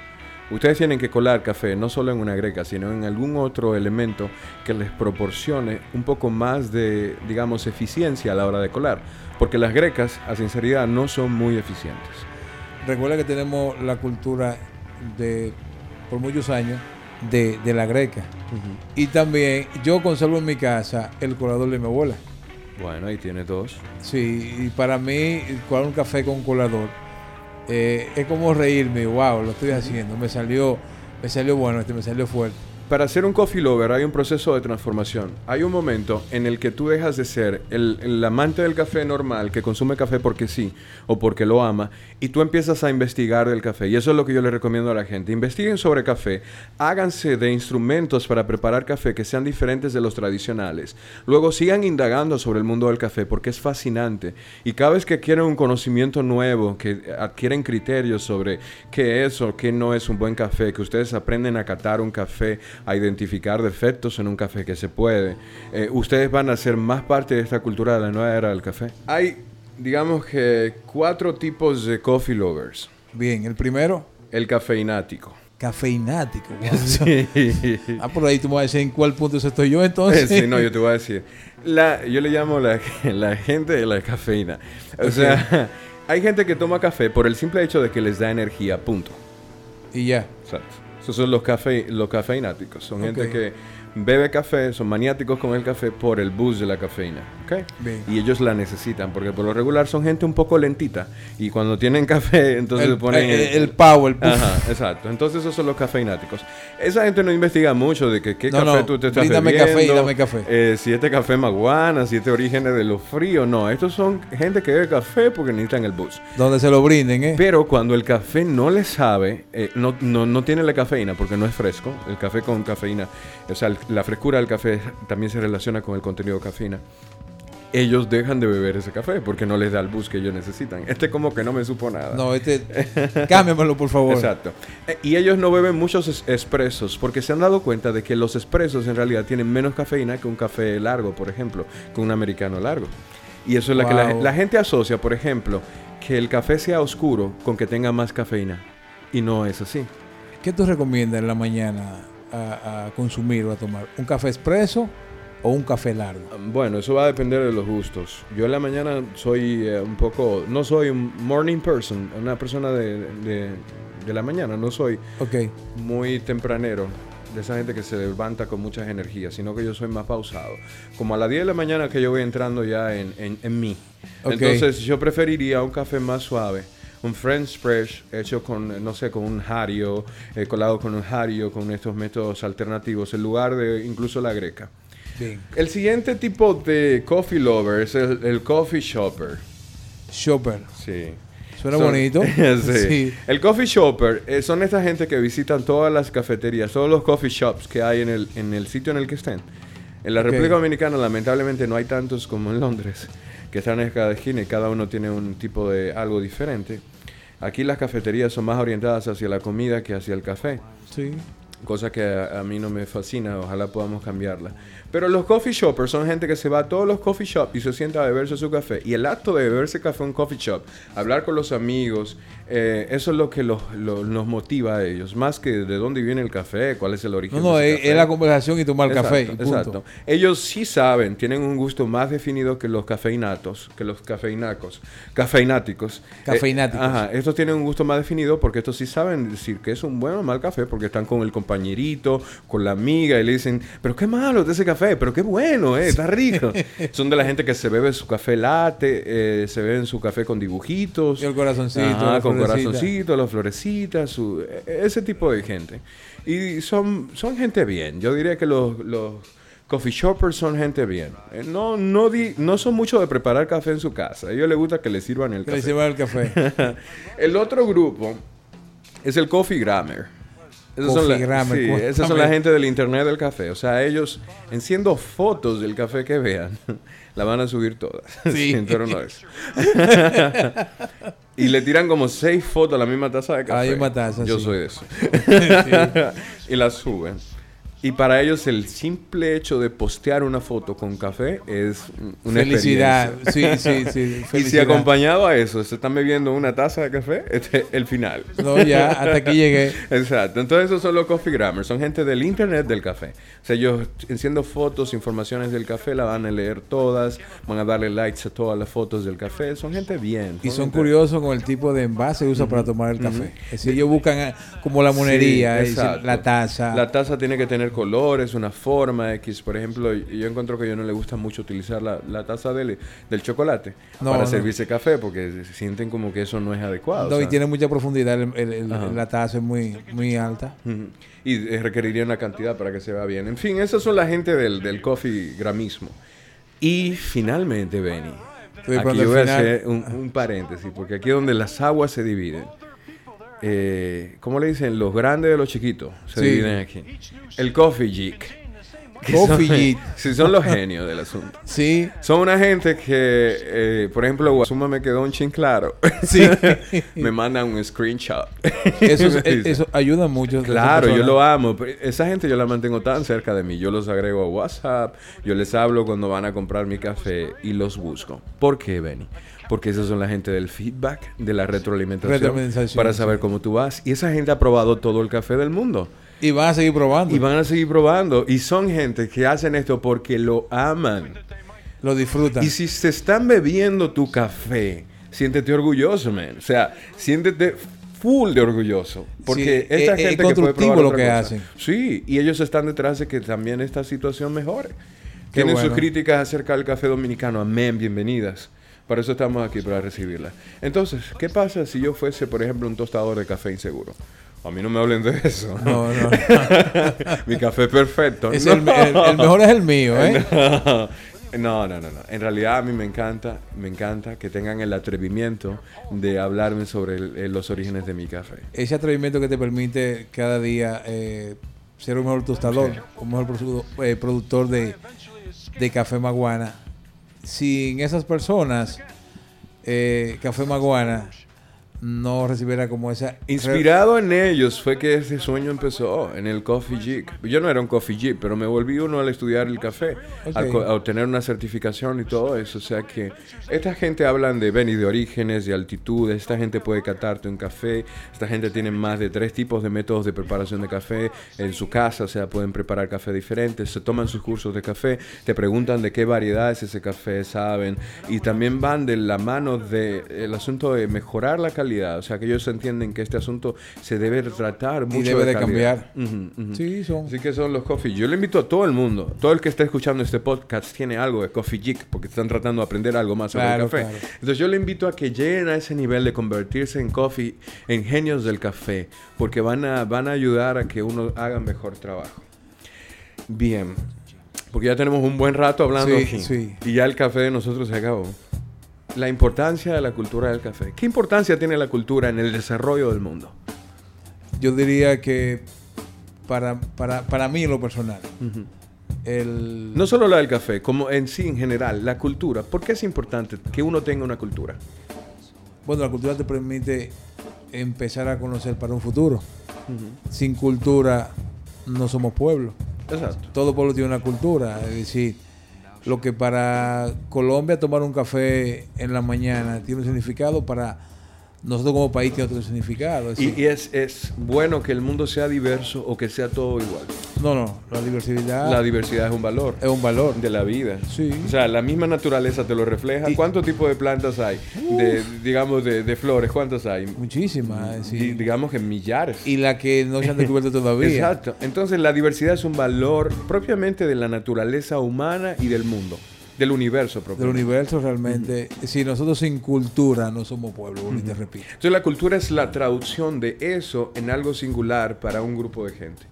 ustedes tienen que colar café no solo en una greca, sino en algún otro elemento que les proporcione un poco más de, digamos, eficiencia a la hora de colar. Porque las grecas, a sinceridad, no son muy eficientes. Recuerda que tenemos la cultura de, por muchos años, de, de la greca. Y también yo conservo en mi casa el colador de mi abuela. Bueno, ahí tiene dos. Sí, y para mí, colar un café con colador eh, es como reírme. Wow, lo estoy haciendo. Me salió, me salió bueno, este me salió fuerte. Para ser un coffee lover hay un proceso de transformación. Hay un momento en el que tú dejas de ser el, amante del café normal que consume café porque sí o porque lo ama y tú empiezas a investigar del café. Y eso es lo que yo le recomiendo a la gente. Investiguen sobre café, háganse de instrumentos para preparar café que sean diferentes de los tradicionales. Luego sigan indagando sobre el mundo del café porque es fascinante. Y cada vez que quieren un conocimiento nuevo, que adquieren criterios sobre qué es o qué no es un buen café, que ustedes aprenden a catar un café, a identificar defectos en un café que se puede, eh, ustedes van a ser más parte de esta cultura de la nueva era del café. Hay, digamos que, cuatro tipos de coffee lovers. Bien, el primero, El cafeinático. cafeinático. <laughs> <laughs> Wow. Ah, por ahí tú me vas a decir en cuál punto estoy yo entonces. Sí, no, yo te voy a decir. La, yo le llamo la, <laughs> la gente de la cafeína. O sea, hay gente que toma café por el simple hecho de que les da energía, punto. Y ya. Exacto. Esos son los, cafe, los cafeináticos. Son gente que bebe café, son maniáticos con el café por el bus de la cafeína. ¿Ok? Bien. Y ellos la necesitan porque por lo regular son gente un poco lentita. Y cuando tienen <laughs> café, entonces el, ponen... el, el power, el puff. Ajá, exacto. Entonces esos son los cafeináticos. Esa gente no investiga mucho de que qué No, café no, tú te estás bebiendo. café y dame café. eh, si este café es maguana, si este origen es de los fríos. No, estos son gente que bebe café porque necesitan el bus. Donde se lo brinden, ¿eh? Pero cuando el café no le sabe, eh, no, no, no tiene la cafeína porque no es fresco, el café con cafeína, o sea, el- la frescura del café también se relaciona con el contenido de cafeína. Ellos dejan de beber ese café porque no les da el bus que ellos necesitan. Este como que no me supo nada. No, este. <laughs> cámbiamelo, por favor. Exacto. Eh, y ellos no beben muchos es- expresos porque se han dado cuenta de que los expresos en realidad tienen menos cafeína que un café largo, por ejemplo, que un americano largo. Y eso es lo que la, gente asocia, por ejemplo, que el café sea oscuro con que tenga más cafeína. Y no es así. ¿Qué tú recomiendas en la mañana a, a consumir o a tomar? ¿Un café expreso o un café largo? Bueno, eso va a depender de los gustos. Yo en la mañana soy eh, un poco, no soy un morning person, una persona de, de- de la mañana, no soy Ok. muy tempranero, de esa gente que se levanta con muchas energías, sino que yo soy más pausado. Como a las 10 de la mañana que yo voy entrando ya en, en, en mí. Ok. Entonces yo preferiría un café más suave. Un French press hecho con, no sé, con un hario, eh, colado con un hario, con estos métodos alternativos, en lugar de incluso la greca. Bien. El siguiente tipo de coffee lover es el, el coffee shopper. Shopper. Sí. Suena Son- bonito. <laughs> sí. Sí. El coffee shopper eh, son esta gente que visitan todas las cafeterías, todos los coffee shops que hay en el, en el sitio en el que estén. En la Ok. República Dominicana, lamentablemente, no hay tantos como en Londres, que están en cada esquina y cada uno tiene un tipo de algo diferente. Aquí las cafeterías son más orientadas hacia la comida que hacia el café. Sí. Cosa que a, a mí no me fascina, ojalá podamos cambiarla. Pero los coffee shoppers son gente que se va a todos los coffee shops y se sienta a beberse su café. Y el acto de beberse café en un coffee shop, hablar con los amigos, eh, eso es lo que los, los- nos motiva a ellos. Más que de dónde viene el café, cuál es el origen No, no, de ese es, café. es la conversación y tomar Exacto, café. y punto. Exacto. Ellos sí saben, tienen un gusto más definido que los cafeinatos, que los cafeinacos, cafeináticos. Cafeináticos. Eh, ajá, estos tienen un gusto más definido porque estos sí saben decir que es un buen o mal café porque están con el compañerito, con la amiga y le dicen, pero qué malo de ese café, pero qué bueno, eh, está rico. <laughs> Son de la gente que se bebe su café latte, eh, se beben su café con dibujitos. Y el corazoncito, Ajá, con florecita. corazoncito, las florecitas, su- e- ese tipo de gente. Y son, son gente bien. Yo diría que los, los Coffee shoppers son gente bien. Eh, no, no, di- no son mucho de preparar café en su casa. A ellos les gusta que les sirvan el Que le café. sirva el café. <laughs> el otro grupo es el Coffee Grammer. Esos son la- sí, esas son la gente del internet del café. O sea, ellos, enciendo fotos del café que vean, <laughs> la van a subir todas. <laughs> Sí. Pero no es. <laughs> y le tiran como seis fotos a la misma taza de café. la misma taza, Yo sí. soy de eso. y la suben. Y para ellos el simple hecho de postear una foto con café es una Felicidad. experiencia. Sí, sí, sí. <laughs> Y si felicidad. acompañado a eso se están bebiendo una taza de café, <laughs> este es el final. No, ya, hasta aquí llegué. <laughs> Exacto. Entonces esos son los coffee grammars. Son gente del internet del café. O sea, ellos enciendo fotos, informaciones del café, la van a leer todas, van a darle likes a todas las fotos del café. Son gente bien. Y son gente- curiosos con el tipo de envase que usa para tomar el café. Es decir, ellos buscan eh, como la monería, Sí, es decir, exacto. la taza. La taza tiene que tener colores, una forma X. Por ejemplo, yo encuentro que ellos no les gusta mucho utilizar la, la taza del, del chocolate No, para no. servirse café porque sienten como que eso no es adecuado. No, o y tiene mucha profundidad. el- el- el- Ajá. la taza es muy, muy alta. Y eh, requeriría una cantidad para que se vea bien. En fin, esas son la gente del, del coffee gramismo. Y finalmente, Benny, aquí yo voy a hacer un, un paréntesis, porque aquí es donde las aguas se dividen. Eh, ¿Cómo le dicen? Los grandes de los chiquitos se Sí. dividen aquí. El coffee geek. Coffee son- geek. <laughs> Sí, son los genios del asunto. Sí, Son una gente que, eh, por ejemplo, Guasuma me quedó un chin claro. sí. <laughs> me mandan un screenshot. eso, es- <laughs> eso ayuda mucho. Claro, yo lo amo. pero Esa gente yo la mantengo tan cerca de mí. Yo los agrego a WhatsApp, yo les hablo cuando van a comprar mi café y los busco. ¿Por qué, Benny? Porque esas son la gente del feedback, de la retroalimentación, Retroalimentación, para saber cómo tú vas. Y esa gente ha probado todo el café del mundo. Y van a seguir probando. Y van a seguir probando. Y son gente que hacen esto porque lo aman. Lo disfrutan. Y si se están bebiendo tu café, siéntete orgulloso, man. O sea, siéntete full de orgulloso. Porque Sí, esta es- es gente que puede constructivo probar lo que cosa. hacen. Sí, y ellos están detrás de que también esta situación mejore. Tienen bueno. sus críticas acerca del café dominicano. Amén, bienvenidas. Para eso estamos aquí, para recibirlas. Entonces, ¿qué pasa si yo fuese, por ejemplo, un tostador de café inseguro? A mí no me hablen de eso. No, no. <laughs> Mi café es perfecto. Es No. el, el- el mejor es el mío, ¿eh? <laughs> No, no, no, no. En realidad a mí me encanta, me encanta que tengan el atrevimiento de hablarme sobre el- los orígenes de mi café. Ese atrevimiento que te permite cada día eh, ser un mejor tostador, un mejor eh, productor de, de café maguana. Sin esas personas, eh, Café Maguana no recibiera como esa... Inspirado en ellos fue que ese sueño empezó en el Coffee Geek. Yo no era un Coffee Geek, pero me volví uno al estudiar el café, co- a obtener una certificación y todo eso. O sea que esta gente hablan de ven y de orígenes, de altitudes. Esta gente puede catarte un café. Esta gente tiene más de tres tipos de métodos de preparación de café en su casa. O sea, pueden preparar café diferentes. Se toman sus cursos de café. Te preguntan de qué variedades ese café saben. Y también van de la mano del asunto de mejorar la calidad. O sea, que ellos entienden que este asunto se debe tratar mucho debe de calidad. cambiar. Ujú, ujú. Sí, son... Así que son los coffee. Yo le invito a todo el mundo, todo el que esté escuchando este podcast tiene algo de coffee geek porque están tratando de aprender algo más sobre Claro, el café. claro. Entonces yo le invito a que lleguen a ese nivel de convertirse en coffee, en genios del café, porque van a, van a ayudar a que uno haga mejor trabajo. Bien, porque ya tenemos un buen rato hablando Sí, aquí sí. y ya el café de nosotros se acabó. La importancia de la cultura del café. ¿Qué importancia tiene la cultura en el desarrollo del mundo? Yo diría que para, para, para mí en lo personal, el... No solo la del café, como en sí en general, la cultura. ¿Por qué es importante que uno tenga una cultura? Bueno, la cultura te permite empezar a conocer para un futuro. Sin cultura no somos pueblo. Exacto. Todo pueblo tiene una cultura. Es decir, lo que para Colombia tomar un café en la mañana tiene un significado, para nosotros como país tiene otro significado. Es Y, y es, es bueno que el mundo sea diverso o que sea todo igual. no, no, la diversidad La diversidad es un valor es un valor. de la vida. Sí. O sea, la misma naturaleza te lo refleja. Y- ¿Cuántos tipos de plantas hay? De, digamos, de, de flores, ¿cuántas hay? Muchísimas. es Di- decir, digamos que millares. y la que no se han descubierto todavía. Exacto. Entonces la diversidad es un valor propiamente de la naturaleza humana y del mundo, del universo Del propiamente. universo realmente. Si nosotros sin cultura no somos pueblo, vuelvo y te repito. Entonces la cultura es la traducción de eso en algo singular para un grupo de gente.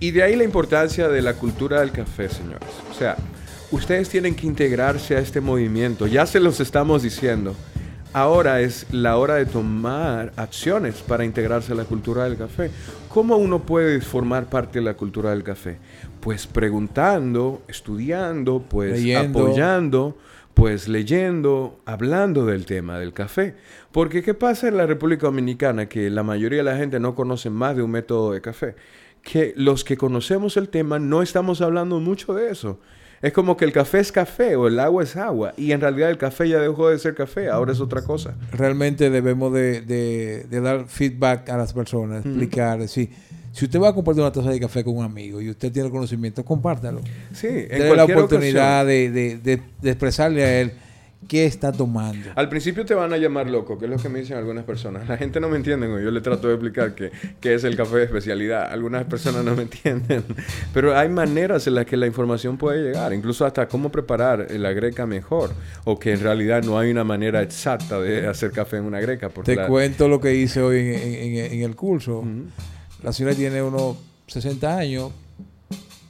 Y de ahí la importancia de la cultura del café, señores. O sea, ustedes tienen que integrarse a este movimiento. Ya se los estamos diciendo. Ahora es la hora de tomar acciones para integrarse a la cultura del café. ¿Cómo uno puede formar parte de la cultura del café? Pues preguntando, estudiando, pues Leyendo. apoyando, pues leyendo, hablando del tema del café. Porque ¿qué pasa en la República Dominicana? Que la mayoría de la gente no conoce más de un método de café. Que los que conocemos el tema no estamos hablando mucho de eso. Es como que el café es café o el agua es agua. Y en realidad el café ya dejó de ser café, ahora es otra cosa. Realmente debemos de, de- de dar feedback a las personas, explicar, decir, si usted va a compartir una taza de café con un amigo y usted tiene conocimiento, compártalo. Sí, en Dele la oportunidad de, de- de- de expresarle a él qué está tomando. Al principio te van a llamar loco, que es lo que me dicen algunas personas. La gente no me entiende, yo le trato de explicar qué, qué es el café de especialidad. Algunas personas no me entienden. Pero hay maneras en las que la información puede llegar, incluso hasta cómo preparar la greca mejor, o que en realidad no hay una manera exacta de hacer café en una greca. Porque Te la- cuento lo que hice hoy en, en- en el curso. La señora tiene unos 60 años,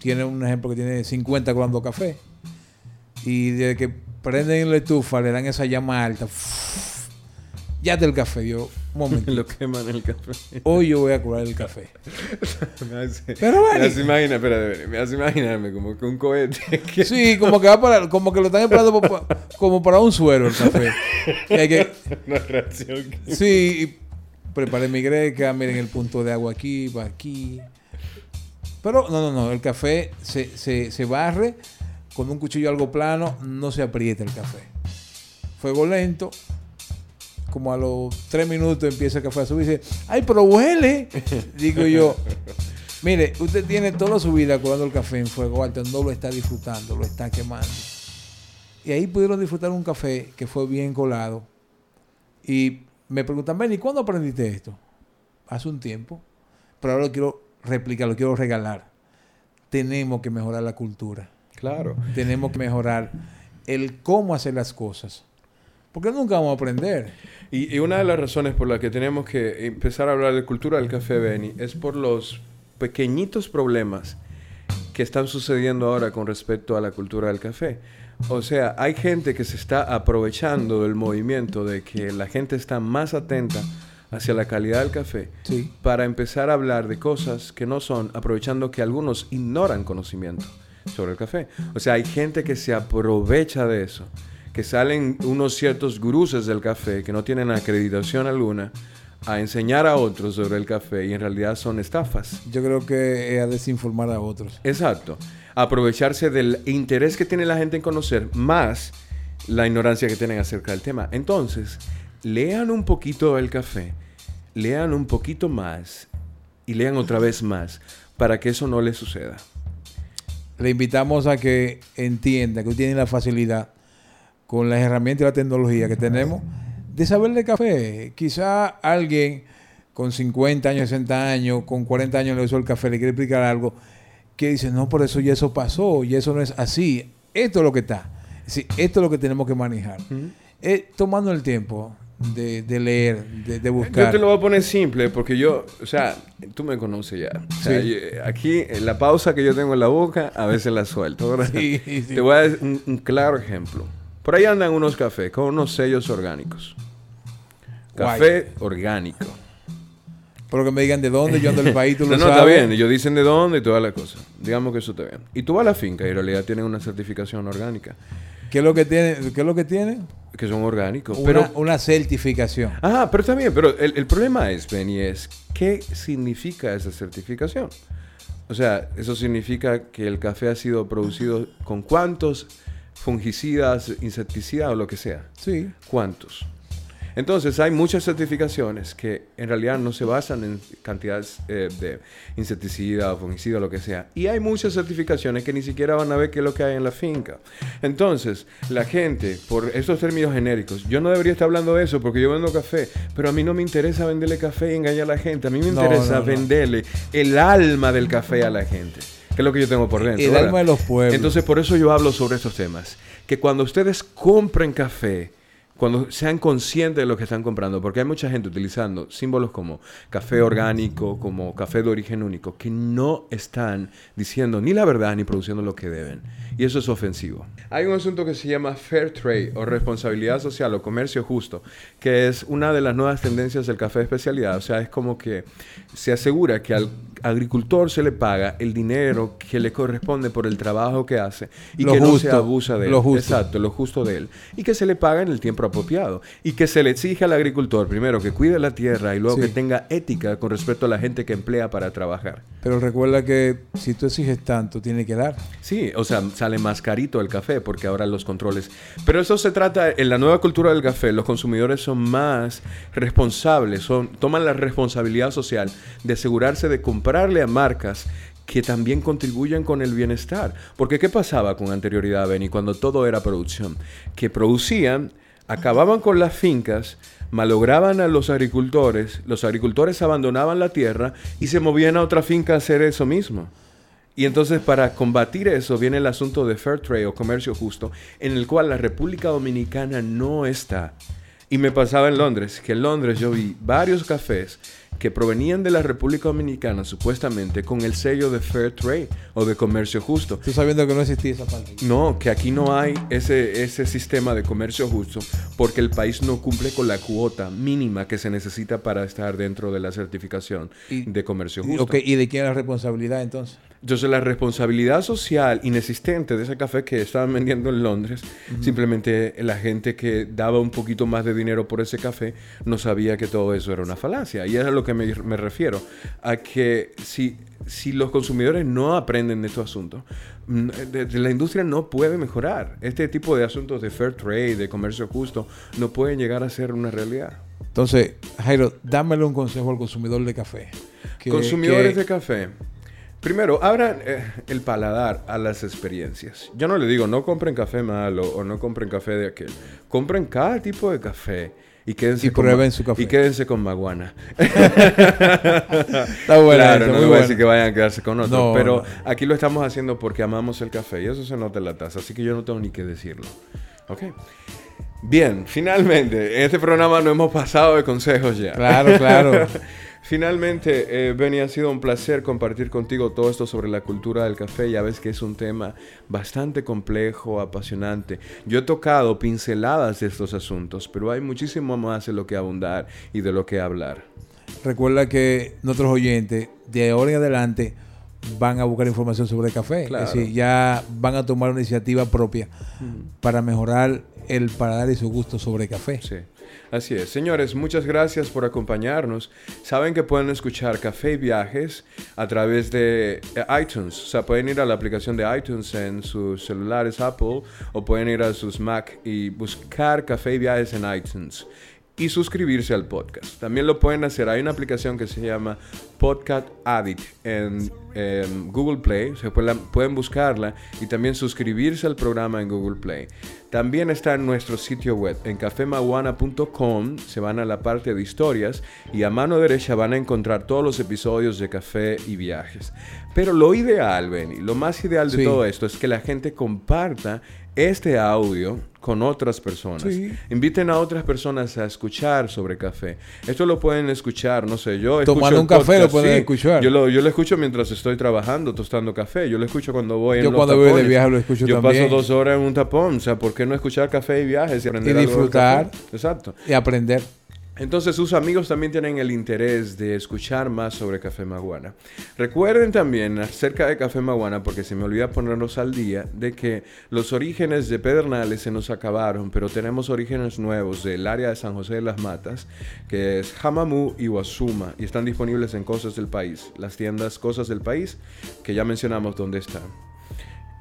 tiene un ejemplo que tiene 50 colando café. Y desde que prenden la estufa, le dan esa llama alta. <sniffs> Ya está el café. Yo, un <laughs> momento. lo queman el café. Hoy yo voy a curar el café. <laughs> me hace, Pero, me Manny. hace imaginar, espérate, me hace imaginarme como que un cohete <laughs> que Sí, como que va para, como que lo están esperando como para un suero el café. Y hay que, una reacción. que- Sí, y preparé mi greca, miren el punto de agua aquí, va aquí. Pero no, no, no, el café se, se, se barre con un cuchillo algo plano, no se aprieta el café. Fuego lento, como a los tres minutos empieza el café a subir y dice, ¡ay, pero huele! <laughs> Digo yo, mire, usted tiene toda su vida colando el café en fuego alto, no lo está disfrutando, lo está quemando. Y ahí pudieron disfrutar un café que fue bien colado. Y me preguntan, Benny, ¿cuándo aprendiste esto? Hace un tiempo. Pero ahora lo quiero replicar, lo quiero regalar. Tenemos que mejorar la cultura. Claro. Tenemos que mejorar el cómo hacer las cosas. Porque nunca vamos a aprender. Y, y una de las razones por las que tenemos que empezar a hablar de cultura del café, Benny, es por los pequeñitos problemas que están sucediendo ahora con respecto a la cultura del café. O sea, hay gente que se está aprovechando del movimiento de que la gente está más atenta hacia la calidad del café Sí. para empezar a hablar de cosas que no son, aprovechando que algunos ignoran conocimiento sobre el café. O sea, hay gente que se aprovecha de eso, que salen unos ciertos guruses del café que no tienen acreditación alguna a enseñar a otros sobre el café y en realidad son estafas. Yo creo que es a desinformar a otros. Exacto. Aprovecharse del interés que tiene la gente en conocer más la ignorancia que tienen acerca del tema. Entonces, lean un poquito del café, lean un poquito más y lean otra vez más para que eso no les suceda. Le invitamos a que entienda que tiene la facilidad con las herramientas y la tecnología que tenemos de saber de café. Quizá alguien con 50 años, 60 años, con 40 años le hizo el café, le quiere explicar algo que dice, no, por eso ya eso pasó, y eso no es así. Esto es lo que está. Es decir, esto es lo que tenemos que manejar. Eh, tomando el tiempo de, de leer, de, de Yo buscar. te lo voy a poner simple porque yo, o sea, tú me conoces ya. O sea, Sí. yo- aquí, en la pausa que yo tengo en la boca, a veces la suelto. ¿verdad? Sí, sí. Te voy a dar un, un claro ejemplo. Por ahí andan unos cafés con unos sellos orgánicos. Café orgánico. Pero que me digan de dónde, yo ando del país, tú <laughs> No, lo no, está sabes. bien. Ellos dicen de dónde y toda la cosa. Digamos que eso está bien. Y tú vas a la finca y en realidad tienen una certificación orgánica. ¿Qué es lo que tiene? ¿Qué es lo que tiene? Que son orgánicos. Una, Pero una certificación. Ah, pero está bien, pero el, el problema es, Benny, es qué significa esa certificación. O sea, eso significa que el café ha sido producido con cuántos fungicidas, insecticidas o lo que sea. Sí. ¿Cuántos? Entonces hay muchas certificaciones que en realidad no se basan en cantidades eh, de insecticida o fungicida lo que sea. Y hay muchas certificaciones que ni siquiera van a ver qué es lo que hay en la finca. Entonces, la gente, por estos términos genéricos, yo no debería estar hablando de eso porque yo vendo café, pero a mí no me interesa venderle café y engañar a la gente. A mí me interesa no, no. venderle el alma del café a la gente. Que es lo que yo tengo por dentro. El ¿verdad? alma de los pueblos. Entonces, por eso yo hablo sobre estos temas. Que cuando ustedes compren café, cuando sean conscientes de lo que están comprando, porque hay mucha gente utilizando símbolos como café orgánico, como café de origen único, que no están diciendo ni la verdad ni produciendo lo que deben. Y eso es ofensivo. Hay un asunto que se llama Fair Trade o responsabilidad social o comercio justo, que es una de las nuevas tendencias del café de especialidad. O sea, es como que se asegura que al agricultor se le paga el dinero que le corresponde por el trabajo que hace y Lo que no se abusa de él. lo justo. Exacto, lo justo de él. Y que se le paga en el tiempo apropiado. Y que se le exige al agricultor, primero, que cuide la tierra y luego Sí. que tenga ética con respecto a la gente que emplea para trabajar. Pero recuerda que si tú exiges tanto, tiene que dar. Sí, o sea, sale más carito el café porque ahora los controles. Pero eso se trata, en la nueva cultura del café, los consumidores son más responsables, son, toman la responsabilidad social de asegurarse de comprarle a marcas que también contribuyen con el bienestar. Porque ¿qué pasaba con anterioridad, Benny, cuando todo era producción? Que producían, acababan con las fincas, malograban a los agricultores, los agricultores abandonaban la tierra y se movían a otra finca a hacer eso mismo. Y entonces para combatir eso viene el asunto de Fair Trade o comercio justo, en el cual la República Dominicana no está. Y me pasaba en Londres, que en Londres yo vi varios cafés que provenían de la República Dominicana supuestamente con el sello de Fair Trade o de comercio justo. Tú sabiendo que no existía esa parte. No, que aquí no hay ese, ese sistema de comercio justo porque el país no cumple con la cuota mínima que se necesita para estar dentro de la certificación Y- de comercio justo. ¿y de quién es la responsabilidad entonces? Entonces la responsabilidad social inexistente de ese café que estaban vendiendo en Londres, simplemente la gente que daba un poquito más de dinero por ese café no sabía que todo eso era una falacia. Y es a lo que me, me refiero, a que si, si los consumidores no aprenden de estos asuntos, mm, la industria no puede mejorar. Este tipo de asuntos de fair trade, de comercio justo, no pueden llegar a ser una realidad. Entonces, Jairo, dámele un consejo al consumidor de café. Que- Consumidores que- de café. Primero, abran eh, el paladar a las experiencias. Yo no le digo, no compren café malo o no compren café de aquel. Compren cada tipo de café y quédense Y con prueben su café. Y quédense con maguana. <laughs> Está buena claro, no les voy a buena. decir que vayan a quedarse con otro. No, pero no. aquí lo estamos haciendo porque amamos el café y eso se nota en la taza. Así que yo no tengo ni que decirlo. ¿Ok? Bien, finalmente, en este programa no hemos pasado de consejos ya. Claro, claro. <laughs> Finalmente, eh, Benny, ha sido un placer compartir contigo todo esto sobre la cultura del café. Ya ves que es un tema bastante complejo, apasionante. Yo he tocado pinceladas de estos asuntos, pero hay muchísimo más de lo que abundar y de lo que hablar. Recuerda que nuestros oyentes, de ahora en adelante, van a buscar información sobre café. Claro. Es decir, ya van a tomar una iniciativa propia para mejorar el paladar y su gusto sobre café. Sí, así es. Señores, muchas gracias por acompañarnos. Saben que pueden escuchar Café y Viajes a través de eh, iTunes. O sea, pueden ir a la aplicación de iTunes en sus celulares Apple o pueden ir a sus Mac y buscar Café y Viajes en iTunes y suscribirse al podcast. También lo pueden hacer. Hay una aplicación que se llama Podcast Addict en, Google Play. Se pueden, pueden buscarla y también suscribirse al programa en Google Play. También está en nuestro sitio web en cafemaguana.com. Se van a la parte de historias y a mano derecha van a encontrar todos los episodios de Café y Viajes. Pero lo ideal, Benny, lo más ideal de Sí. todo esto es que la gente comparta este audio con otras personas. Sí. Inviten a otras personas a escuchar sobre café. Esto lo pueden escuchar, no sé, yo Tomando un café lo pueden escuchar. Yo lo, yo lo escucho mientras estoy trabajando, tostando café. Yo lo escucho cuando voy en Yo los cuando voy de viaje lo escucho Yo también. paso dos horas en un tapón. O sea, ¿por qué no escuchar café y viajes y aprender Y disfrutar. Exacto. Y aprender. Entonces sus amigos también tienen el interés de escuchar más sobre Café Maguana. Recuerden también acerca de Café Maguana, porque se me olvida ponerlos al día, de que los orígenes de Pedernales se nos acabaron, pero tenemos orígenes nuevos del área de San José de las Matas, que es Jamamú y Guasuma, y están disponibles en Cosas del País, las tiendas Cosas del País, que ya mencionamos dónde están.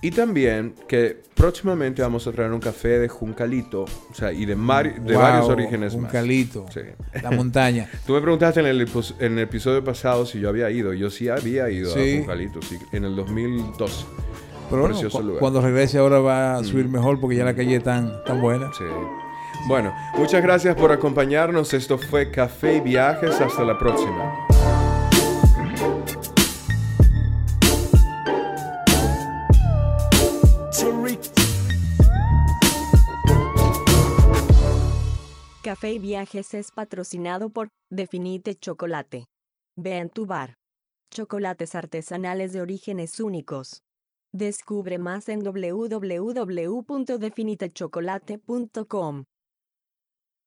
Y también que próximamente vamos a traer un café de Juncalito, o sea, y de, mari- de Wow, varios orígenes un más. calito. Sí. La montaña. <laughs> Tú me preguntaste en el, en el episodio pasado si yo había ido. Yo sí había ido Sí. a Juncalito, sí, en el 2012. Pero Precioso cu- lugar. Mm. cuando regrese ahora va a subir mejor porque ya la calle es tan, tan buena. Sí. Bueno, muchas gracias por acompañarnos. Esto fue Café y Viajes. Hasta la próxima. Café y Viajes es patrocinado por Definite Chocolate. Ve tu bar. Chocolates artesanales de orígenes únicos. Descubre más en www.definitechocolate.com.